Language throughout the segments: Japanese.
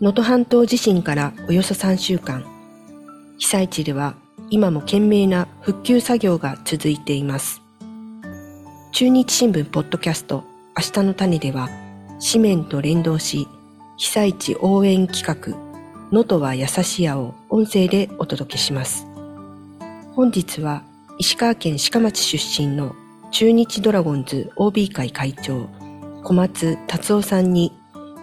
能登半島地震からおよそ3週間、被災地では今も懸命な復旧作業が続いています。中日新聞ポッドキャスト明日の種では紙面と連動し被災地応援企画能登は優しやを音声でお届けします。本日は石川県鹿町出身の中日ドラゴンズ OB 会会長小松達夫さんに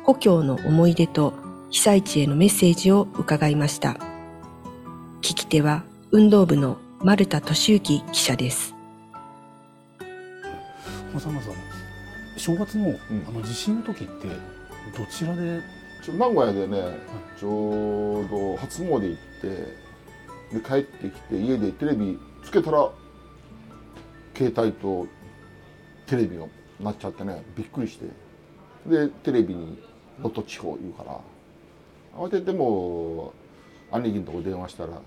故郷の思い出と被災地へのメッセージを伺いました。聞き手は運動部の丸田俊之記者です。まさまさ正月の,、あの地震の時ってどちらで？ちょ名古屋でね、ちょうど初詣行ってで帰ってきて家でテレビつけたら携帯とテレビがなっちゃってねびっくりしてでテレビに「能登地方」言うから慌ててもう兄貴のとこ電話したら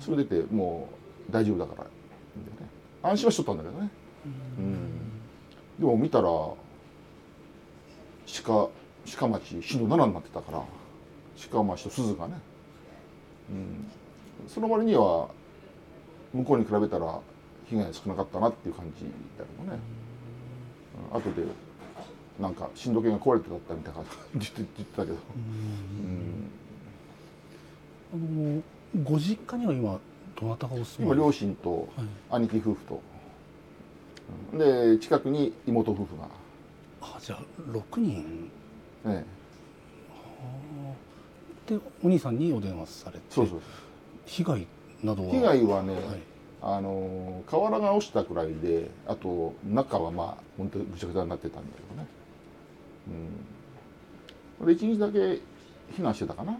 それ出てもう大丈夫だから、ね、安心はしとったんだけどね。うん。でも見たら鹿鹿町震度7になってたから鹿町と鈴がね、うん、その割には向こうに比べたら被害少なかったなっていう感じだけどね、うん、後でなんか震度計が壊れてたみたいな感じで言ってたけど、うん、あのご実家には今どなたがお住まい今両親と兄貴夫婦と、はい、で近くに妹夫婦があじゃあ6人ええ、でお兄さんにお電話されてそうそう被害などは被害はね、はい、あの瓦が落ちたくらいであと中はまあ本当にぐちゃぐちゃになってたんだけどね、うん、で1日だけ避難してたかな、うん、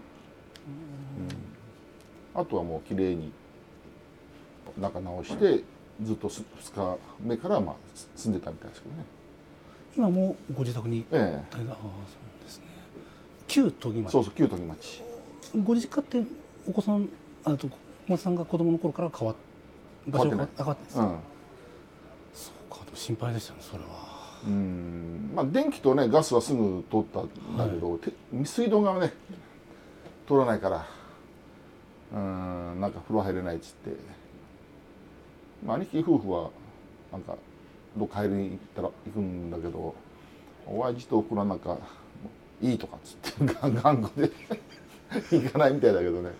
あとはもうきれいに中直してずっと2日目からまあ住んでたみたいですけどね。今もご自宅に、ええ、あそうですね。旧都議町。そうそう旧都議町。ご実家ってお子さんあと小松さんが子供の頃から変わ場所が上がってですか、うん、そうか心配でしたねそれはうん。まあ電気とねガスはすぐ通ったんだけど、はい、水水道がね通らないからうんなんか風呂入れないっつって、まあ、兄貴夫婦はなんかどっか入りに行ったら行くんだけど親父とおふくろなんかいいとかっつって 頑固で行かないみたいだけどね。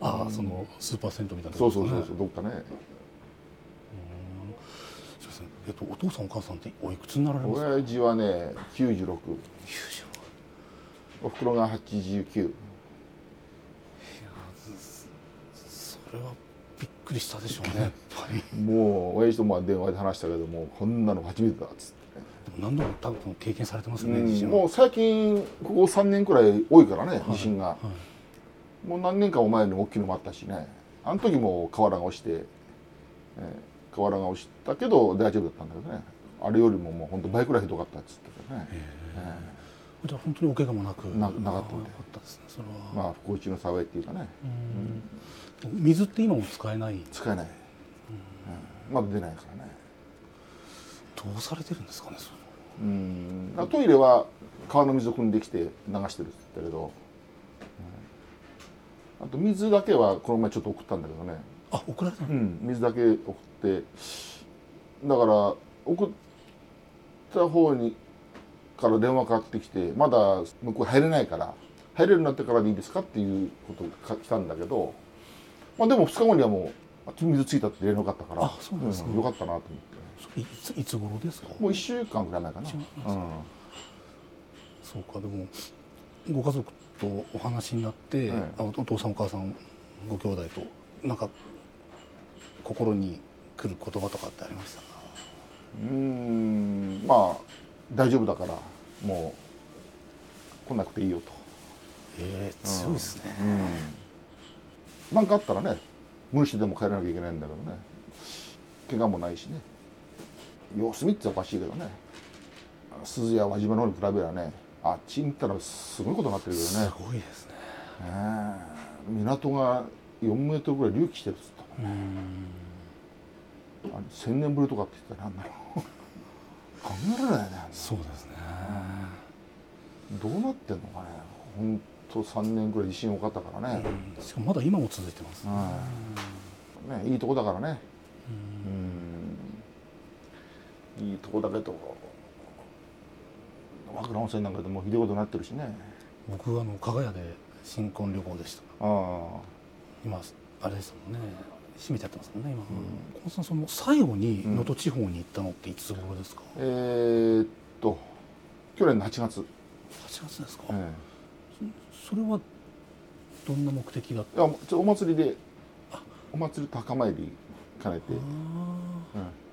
ああそのスーパー銭湯みたいな、ね、そうそうそうそうどっかねえっと、お父さんお母さんっておいくつになられます？か親父はね96 96おふくろが89それはびっくりしたでしょうね。やっぱりもう親父とまあ電話で話したけどもこんなの初めてだっつって。何度も多分経験されてますよね、うん、もう最近ここ3年くらい多いからね地震が、はい。はい、もう何年か前に大きいのもあったしね。あの時も瓦が落ちて、えー、瓦が落ちたけど大丈夫だったんだけどね。あれよりももう本当倍くらいひどかったっつってたね、えー、じゃあ本当にお怪我もなくななかったんで。かったですねそれは。まあ不幸中の幸いっていうかね、うん、水って今も使えない？使えない、うん、まだ出ないからね。どうされてるんですかねそれうん。トイレは川の水を汲んできて流してるって言ったけど、うん、あと水だけはこの前ちょっと送ったんだけどね。あ送られたうん。水だけ送ってだから送った方にから電話かかってきてまだ向こう入れないから入れるようになってからでいいですかっていうことが来たんだけど、まあ、でも2日後にはもう水ついたって連絡があったからあそうですか、うん、よかったなと思って。いついつ頃ですか？もう1週間ぐらい前かな、うん、そうかでもご家族とお話になって、はい、お父さんお母さんご兄弟となんか心に来る言葉とかってありましたか？うんまあ大丈夫だからもう来なくていいよと。ええー、強いですね、うん、なんかあったらね無理してでも帰らなきゃいけないんだけどね。怪我もないしね。様子見っておかしいけどね。鈴や輪島の方に比べればねあっちに行ったらすごいことになってるけどね。すごいですね、え。ー、港が4メートルぐらい隆起してるっつったもん1000年ぶりとかって言ったら何だろう。考えられないねそうですね、どうなってんのかね。本と3年ぐらい地震多かったからね、うん。しかもまだ今も続いてますね。ねいいとこだからね。うん。いいとこだけど和倉温泉なんかでもひどいことになってるしね。僕はあの加賀屋で新婚旅行でした。ああ。今あれですもんね閉めちゃってますもんね今、小野さんその最後に能登地方に行ったのっていつ頃ですか、えー、っと去年の8月、8月ですか、えそれはどんな目的だっえいやお祭りでお祭りと墓参り兼ねて、たうん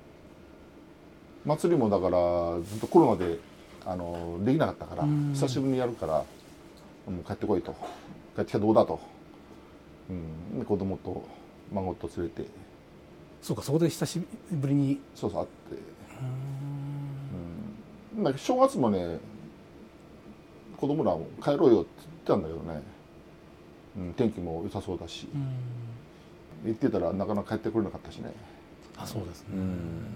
祭りもだからずっとコロナであのできなかったからうん。久しぶりにやるからもう帰ってこいと。帰ってきたらどうだと、うん、で子供と孫と連れて。そうかそこで久しぶりに。そうそう会って、うん、なんか正月もね子供らも帰ろうよって言ってたんだけどね、うん、天気も良さそうだし、言ってたらなかなか帰ってこれなかったしね、あそうですね、うん。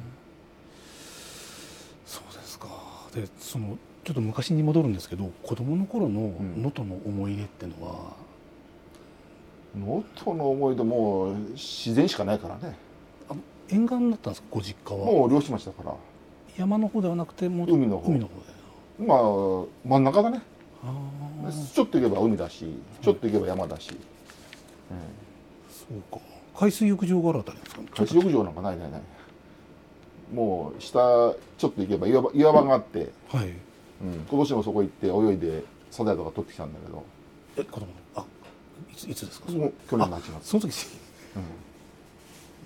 そうですか。でそのちょっと昔に戻るんですけど子供の頃のん。能登の思い出っていうのは、能登の思い出もう自然しかないからね。沿岸だったんですか？ご実家は。もう漁師町だから。山の方ではなくてもう海の方。海の方で。まあ真ん中だね。ちょっと行けば海だしちょっと行けば山だし、そうか。海水浴場があるあたりですか？海水浴場なんかないないない。もう下ちょっと行けば岩場岩場があって、はい。うん、今年もそこ行って泳いでサザエとか取ってきたんだけど。え子供いついつですか？もう去年の8月、その時。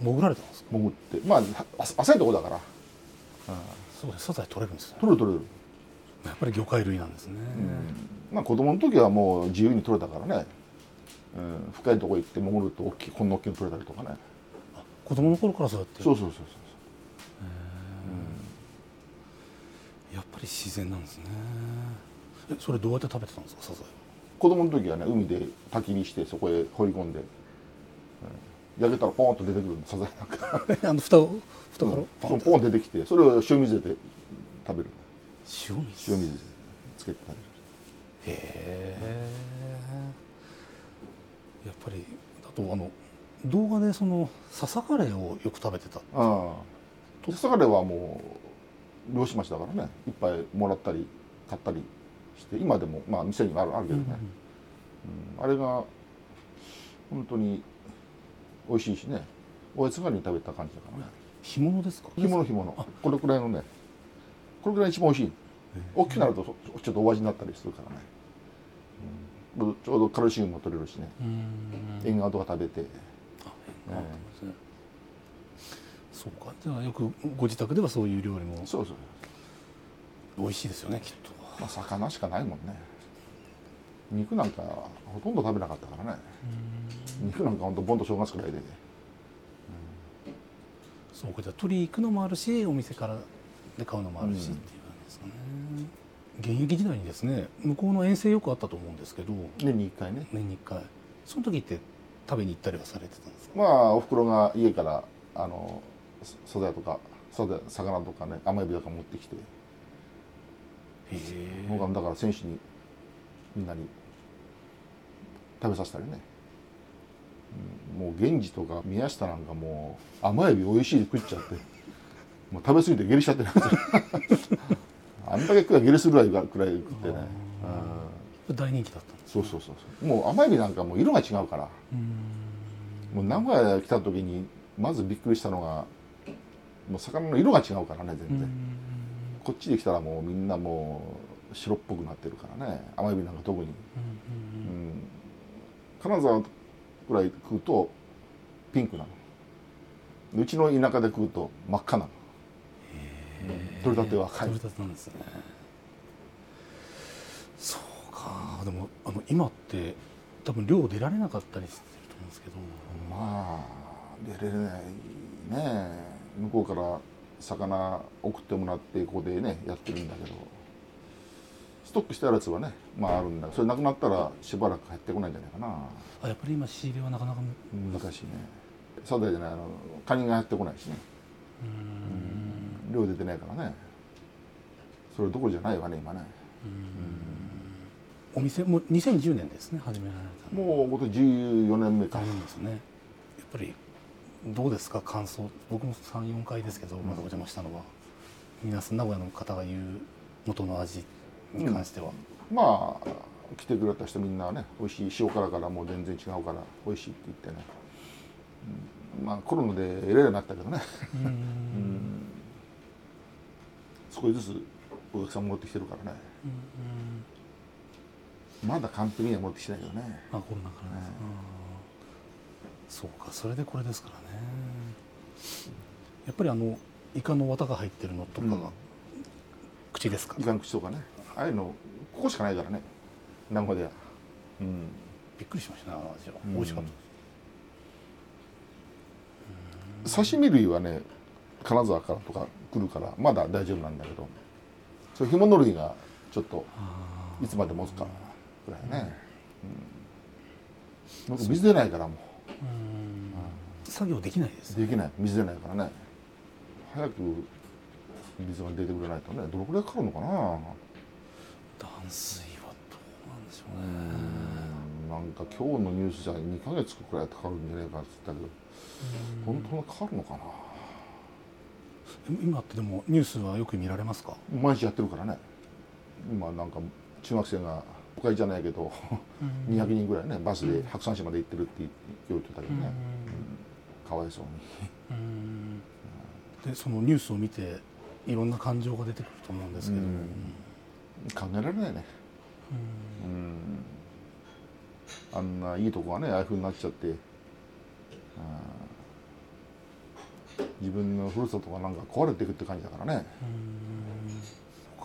潜られたんですか？潜って。まああ浅いとこだから、そうです。サザエ取れるんですね。取れる取れる、やっぱり魚介類なんですね、まあ子供の時はもう自由に取れたからね、うん、深いとこ行って潜ると大きいこんな大きいの取れたりとかね。子供の頃からそうやって。そうそうそうそうやっぱり自然なんですね。えそれどうやって食べてたんですか？サザエは子供の時はね海で焚き火してそこへ放り込んで、うん。焼けたらポーンと出てくるのサザエなんか。え あの蓋を蓋から、ポンポン出てきてそれを塩水で食べる。塩水。塩水つけて食べる。へえ。やっぱりあとあの動画でその笹カレーをよく食べてた。ああ。土佐カレーはもう漁師町だからね。いっぱいもらったり買ったりして今でもまあ店にはあるあるけどね、うんあれが本当に美味しいしね。おやつ代わりに食べた感じだからね。干物ですか？干物干物。これくらいのねこれくらい一番美味しい。大きくなるとそちょっとお味になったりするからね、うん。ちょうどカルシウムも取れるしね。縁側とか食べて、あそうか。じゃあよくご自宅ではそういう料理も。そうそう。美味しいですよねきっとまあ魚しかないもんね。肉なんかほとんど食べなかったからね。肉なんかほんとボンと正月くらいでそうかじゃあ取り行くのもあるしお店からで買うのもあるし、うんっていう感じですかね。現役時代にですね向こうの遠征よくあったと思うんですけど。年に1回ね。年に1回。その時って食べに行ったりはされてたんですか？まあおふくろが家からあのそ素材とか素材魚とかね甘エビとか持ってきて。へえだから選手にみんなに食べさせたりね、うんもう源氏とか宮下なんかもう甘エビ美味しいで食っちゃって。もう食べ過ぎて下痢しちゃってる。んですよあんだけ食えば下痢するぐらいがくらい食ってね、うん。大人気だったそうそうそうもう甘エビなんかもう色が違うから。もう名古屋来た時にまずびっくりしたのがもう魚の色が違うからね全然、こっちで来たらもうみんなもう白っぽくなってるからね。甘エビなんか特に、うん、金沢ぐらい食うとピンクなの。うちの田舎で食うと真っ赤なの。うん取れたては赤い。取れたてなんですね。そうか。でもあの今って多分漁出られなかったりしてると思うんですけど。まあ出れないね。向こうから魚送ってもらってここでねやってるんだけどストックしてあるやつはねまああるんだ。それなくなったらしばらく入ってこないんじゃないかな。あやっぱり今仕入れはなかなか難しいね。サザエじゃないあのカニが入ってこないしね。漁出てないからね。それどころじゃないわね今ね。お店も2010年ですね始められたの。もう僕14年目か。ですね。やっぱりどうですか感想。僕も34回ですけどまだお邪魔したのは、皆さん名古屋の方が言う元の味に関しては、まあ来てくれた人みんなね美味しい塩辛からもう全然違うから美味しいって言ってね、うん。まあコロナでえらいになったけどね。うん。少しずつお客さん戻ってきてるからね。まだ完璧には戻ってきてないけどね。あコロナからね、そうかそれでこれですからね。やっぱりあのイカの綿が入ってるのとかが、うん。口ですか？イカの口とかねああいうのここしかないからね。名古屋。ではうん。びっくりしましたねあの味は、うん。美味しかった刺身類はね金沢からとか来るからまだ大丈夫なんだけどそう干物類がちょっといつまで持つかぐらいね、うん、なんか水出ないからも作業できないですうできない。水出ないからね。早く水が出てくれないとねどのくらいかかるのかな断水はどうなんでしょううねんなんか今日のニュースじゃ2ヶ月くらいかかるんじゃないかって言ったけど本当にかかるのかな？今ってでもニュースはよく見られますか？毎日やってるからね。今なんか中学生が都会じゃないけど200人ぐらいねバスで白山市まで行ってるって言ってたけどね、うん。かわいそうに。うん。でそのニュースを見ていろんな感情が出てくると思うんですけど、うん考えられないね。うん。あんないいとこがねああいうふうになっちゃって。自分のふるさとがなんか壊れていくって感じだからね。あ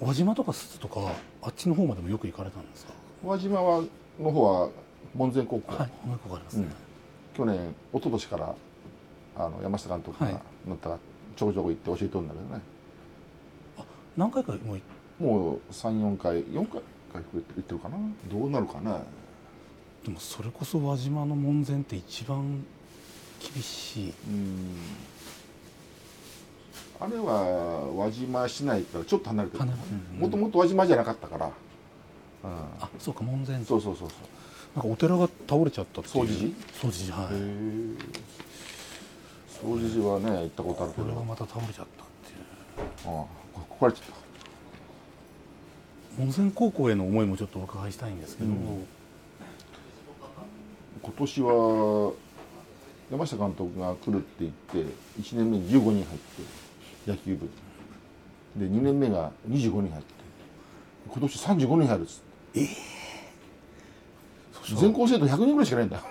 輪島とか寿司とかあっちの方までもよく行かれたんですか？宇和島はの方は門前高校、はいもう一個ありますね、去年一昨年からあの山下監督がはい。乗ったらちょこちょこ行って教えとるんだけどね、何回かもうもう34回4回回行ってるかな？どうなるかねでもそれこそ輪島の門前って一番厳しい。うん。あれは輪島市内からちょっと離れてる。もともと輪島じゃなかったから、うん、あそうか門前。そうそうそうなんかお寺が倒れちゃったっていう。総持寺総持寺はい、掃除寺はね行ったことあるけど。これがまた倒れちゃったっていう。ああこ壊れちゃった門前高校への思いもちょっとお伺いしたいんですけど、うん。今年は山下監督が来るって言って1年目に15人入って野球部。で2年目が25人入って。今年35人入るっつって。全校生徒100人ぐらいしかないんだ。よ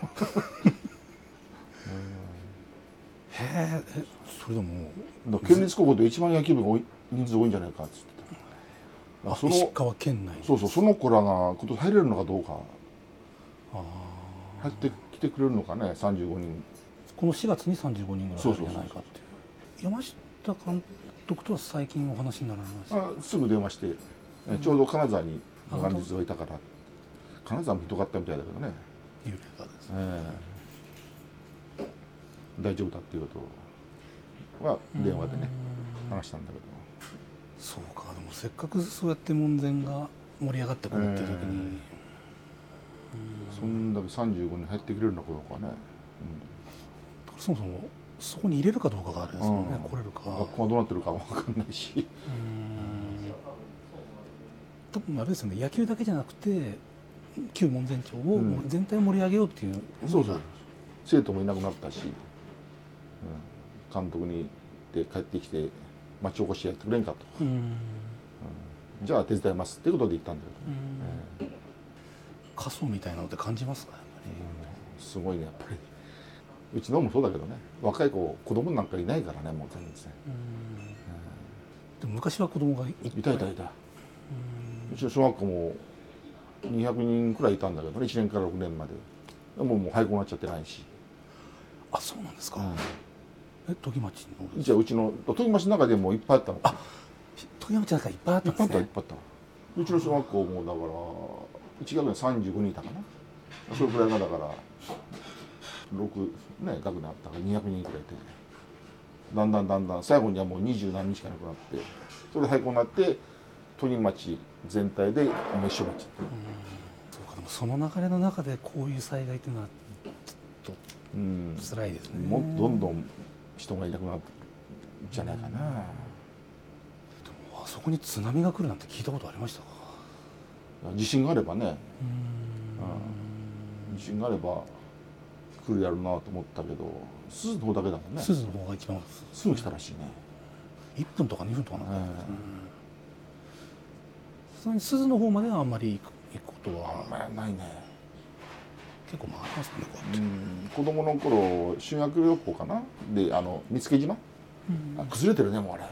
へえ。えそれでも。県立高校で一番野球部が多い人数多いんじゃないかっつってたそ石の川県内。そうそうその子らが今年入れるのかどうか。あ入ってきてくれるのかね35人。ーこの4月に35人ぐらい入るんじゃないかっていう。山下監督とは最近お話になられました。あすぐ電話して、えちょうど金沢に元日がいたから金沢もひどかったみたいだけどね、幽霊がですね。ええ。大丈夫だっていうことは電話でね話したんだけどせっかくそうやって門前が盛り上がってくるっていう時に、そんだけ35人入ってくれるのかどうかね、そもそもそこに入れるかどうかがあれですよね、うん。来れるか。うん、学校がどうなってるかわかんないし。うん。多分あれですよね野球だけじゃなくて旧門前町をうん。もう全体を盛り上げようっていう。そうそう。生徒もいなくなったし、うん、監督にで帰ってきて町おこしやってくれんかと。うんじゃあ手伝いますってことで言ったんだけど、うん。過疎みたいなのって感じますかやっぱり。すごいね。やっぱりうちのもそうだけどね。若い子子供なんかいないからねもう全然。でも昔は子供がいたいたいた。うちの小学校も200人くらいいたんだけどね1年から6年まで。でももう廃校になっちゃってないし、あそうなんですか、え時町のじゃあうちの時町の中でもいっぱいあったの。時町なんかいっぱいあったいっぱいあったいっんですねぱいあったうちの小学校もだから1学年35人いたかな。それくらいがだから6ね学年あったから200人くらいいて。だんだんだんだん最後にはもう二十何人しかなくなってそれで廃校になって鳥町全体で滅消町そうかでもその流れの中でこういう災害っていうのはちょっうん。と辛いですね。もっとどんどん人がいなくなるんじゃないかな、あそこに津波が来るなんて聞いたことありましたか？地震があればね。地震があれば来るやろうなと思ったけど鈴の方だけだもんね。鈴の方が一番すぐ来たらしいね、1分とか2分とかなかったえそれに鈴の方まではあんまり行く行くことえあんはまりないね。結構回りますねこうやって。うん。子供の頃修学旅行かな？であの見附島、あ崩れてるねもうあれ。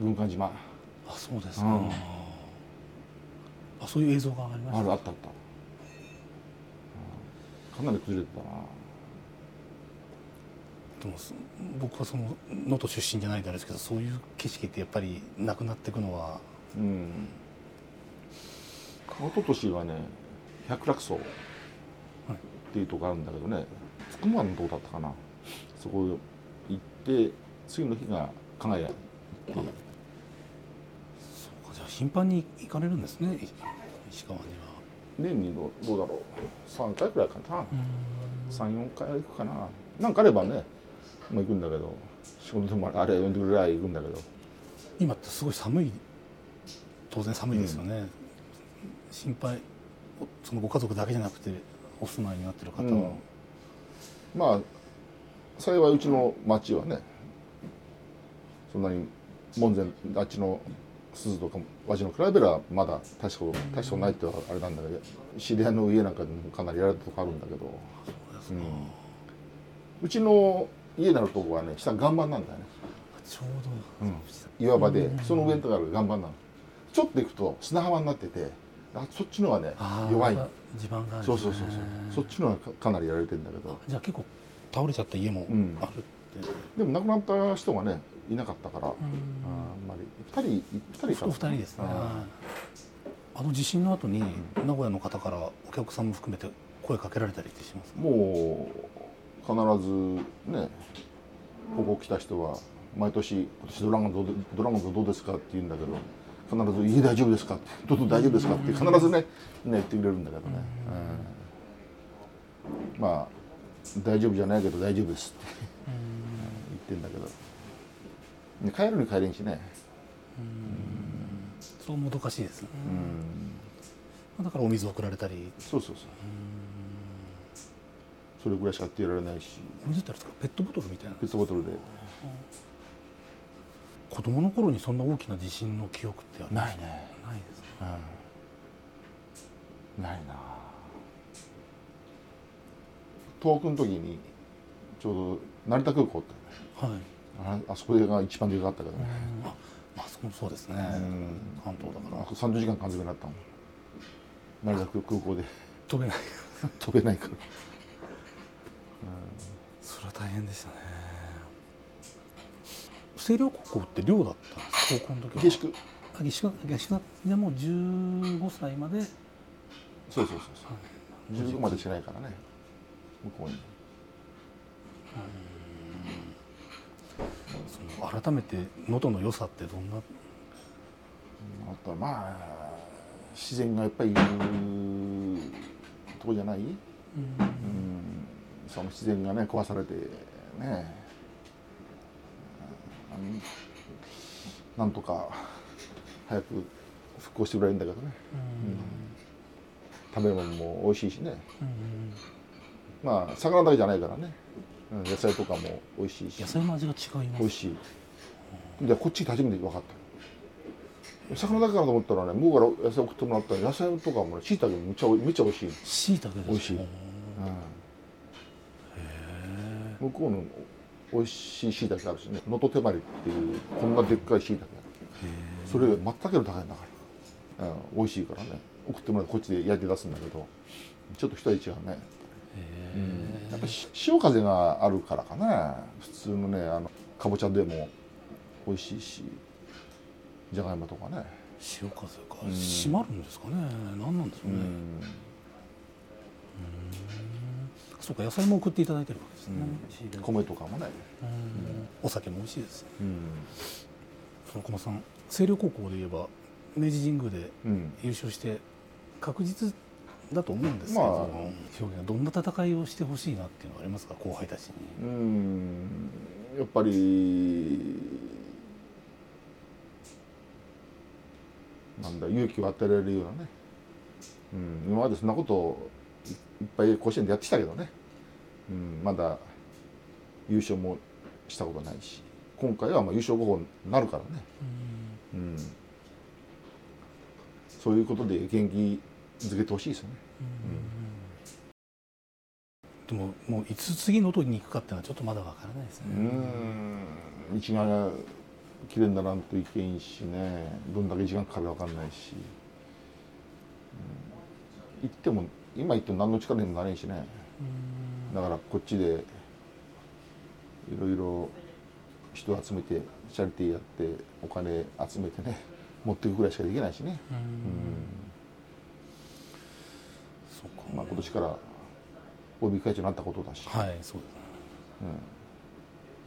軍艦島あそうですか、うん。あそういう映像がありましたあるあったあった、うん。かなり崩れてたな。でもそ僕はその能登出身じゃないんであれですけどそういう景色ってやっぱりなくなっていくのは。うん。一昨年はね百楽荘っていうとこあるんだけどねつくばのとこだったかな。そこ行って次の日が加賀屋行ってそうかじゃあ頻繁に行かれるんですねい石川には。年にどうどうだろう。3回くらいかな。34回行くかな。なんかあればねもう行くんだけど仕事でもあれ呼んでくれりゃ行くんだけど。今ってすごい寒い当然寒いですよね、心配おそのご家族だけじゃなくてお住まいになってる方は、うん。まあ幸いうちの町はねそんなに門前あっちの鈴とかわしの比べればまだ大したこと大したことないってあれなんだけど知り合いの家なんかでもかなりやられたとこあるんだけど、うん。うちの家になるとこはね下岩盤なんだよね、ちょうど、岩場でその上のところが岩盤なの。ちょっと行くと砂浜になっててあそっちのはね弱い。地盤があそうそうそうそう。そっちのはかかなりやられてるんだけど。じゃあ結構倒れちゃった家もうんあるって、でも亡くなった人がねいなかったから、あん。ーあんまり。二人二人お二人ですね。ああの地震の後に名古屋の方からお客さんも含めて声かけられたりってしますもう必ずねここ来た人は毎年「今年ドラゴンズどうでドラゴンズどうですか?」って言うんだけど必ず「家大丈夫ですか?」って「どうぞ大丈夫ですか?」って必ずねね言ってくれるんだけどね、うん。まあ大丈夫じゃないけど大丈夫ですって。言ってんだけど、ね帰るに帰れんしね、そうもどかしいですね、うん。だからお水を送られたり。そうそうそう。それぐらいしかやってられないし。お水ってあれですか？ペットボトルみたいな。ペットボトルで。子供の頃にそんな大きな地震の記憶ってありますないね。ないですか？うん。ないな。東北の時にちょうど成田空港ってはい、ああそこが一番でかかったけどね、あまあそこもそうですね、ん。関東だから。あそこ30時間完全になったもん。成田空港で。飛べない。飛べないから。それは大変でしたね。星稜高校って寮だったんです高校の時は。下宿。あ下宿下宿。でも15歳まで。そうそうそうそう。15までしないからね。向こうにその改めて能登の良さってどんな？あとはまあ自然がやっぱりいるとこじゃない、うん、その自然がね壊されてね。うん。なんとか早く復興してくれるんだけどね、食べ物も美味しいしね。まあ魚だけじゃないからね、うん、野菜とかも美味しいし。野菜の味が違います。美味しい。でこっち初めて分かった。魚だけかなと思ったらね向こうから野菜送ってもらったら野菜とかもねしいたけめっちゃめっちゃ美味しい、しいたけですか？美味しい。向こうの美味しいしいたけあるしね。能登手まりっていうこんなでっかいしいたけそれ全くより高いんだから、うん、美味しいからね。送ってもらってこっちで焼いて出すんだけどちょっと一味違うね。うんやっぱり潮風があるからかな普通のねあのかぼちゃでも美味しいしじゃがいもとかね。潮風か、ん。閉まるんですかね。何なんでしょうね、うん。そうか野菜も送っていただいてるわけですね、仕入れ米とかもね。うん。お酒も美味しいです。うん。その駒さん星稜高校で言えば明治神宮で優勝して確実だと思うんですけど、まあ、表現どんな戦いをしてほしいなっていうのはありますか後輩たちに。うん。やっぱりなんだ勇気を与えられるようなね、うん、今までそんなことをいっぱい甲子園でやってきたけどね、うん、まだ優勝もしたことないし。今回はまあ優勝候補になるからね、うん、うん、そういうことで元気づけてほしいですよね。でももういつ次の音に行くかっていうのはちょっとまだわからないですね。うん。一がきれいにならんといけんしね。どんだけ時間かかるか分かんないし、うん、行っても今行っても何の力にもなれんしね。だからこっちでいろいろ人集めてチャリティーやってお金集めてね持っていくぐらいしかできないしね。うんまあ、今年から OB 会長になったことだし、はいそううん、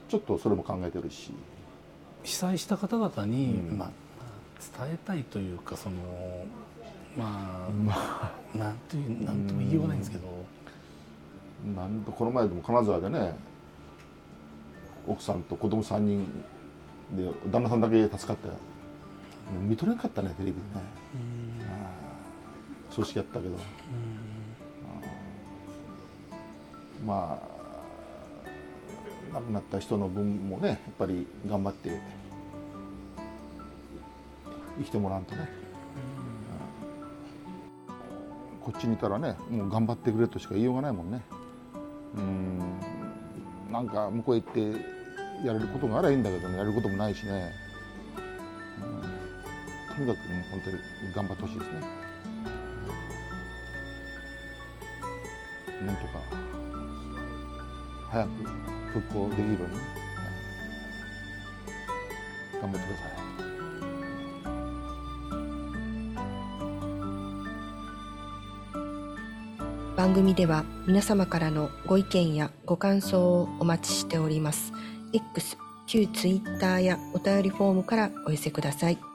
ちょっとそれも考えてるし。被災した方々に、うん、まあ、伝えたいというかそのまあ、まあ、なんていうなんとも言いようがないんですけど、うん、なんとこの前でも金沢でね奥さんと子供3人で旦那さんだけ助かって見とれなかったねテレビでね、うん、葬式やったけど、まあ亡くなった人の分もねやっぱり頑張って生きてもらわんとね、うん、こっちにいたらねもう頑張ってくれとしか言いようがないもんね。うん。なんか向こうへ行ってやれることがあればいいんだけどねやることもないしね、うん、とにかく、ね、本当に頑張ってほしいですね、なんとか早く復興できるように、頑張ってください。番組では皆様からのご意見やご感想をお待ちしております。X、旧 Twitter やお便りフォームからお寄せください。